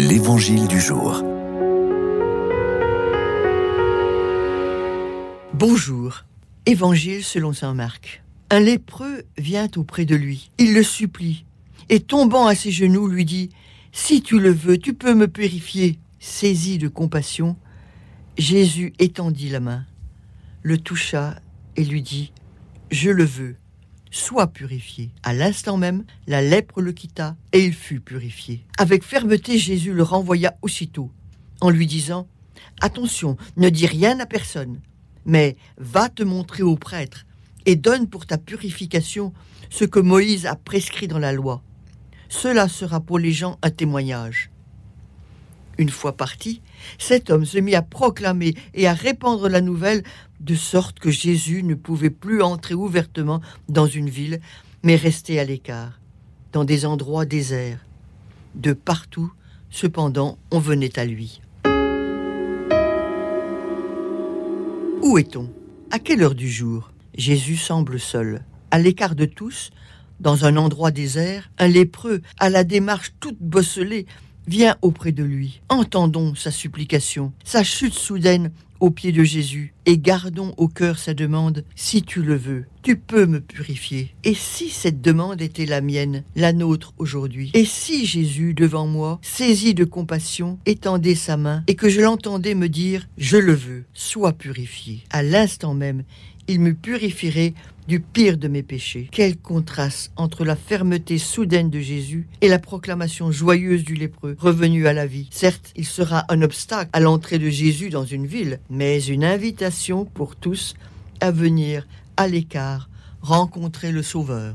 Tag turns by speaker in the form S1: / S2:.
S1: L'Évangile du jour.
S2: Bonjour. Évangile selon saint Marc. Un lépreux vient auprès de lui. Il le supplie et tombant à ses genoux lui dit Si tu le veux, tu peux me purifier. Saisi de compassion, Jésus étendit la main, le toucha et lui dit Je le veux, sois purifié. À l'instant même, la lèpre le quitta et il fut purifié. Avec fermeté, Jésus le renvoya aussitôt, en lui disant Attention, ne dis rien à personne, mais va te montrer au prêtre et donne pour ta purification ce que Moïse a prescrit dans la loi. Cela sera pour les gens un témoignage. Une fois parti, cet homme se mit à proclamer et à répandre la nouvelle, de sorte que Jésus ne pouvait plus entrer ouvertement dans une ville, mais rester à l'écart, dans des endroits déserts. De partout, cependant, on venait à lui. Où est-on? À quelle heure du jour? Jésus semble seul, à l'écart de tous, dans un endroit désert, un lépreux, à la démarche toute bosselée, vient auprès de lui. Entendons sa supplication, sa chute soudaine aux pieds de Jésus, et gardons au cœur sa demande, si tu le veux, tu peux me purifier. Et si cette demande était la mienne, la nôtre aujourd'hui Et si Jésus, devant moi, saisi de compassion, étendait sa main, et que je l'entendais me dire, je le veux, sois purifié. À l'instant même, il me purifierait du pire de mes péchés. Quel contraste entre la fermeté soudaine de Jésus et la proclamation joyeuse du lépreux revenu à la vie. Certes, il sera un obstacle à l'entrée de Jésus dans une ville, mais une invitation pour tous à venir à l'écart rencontrer le Sauveur.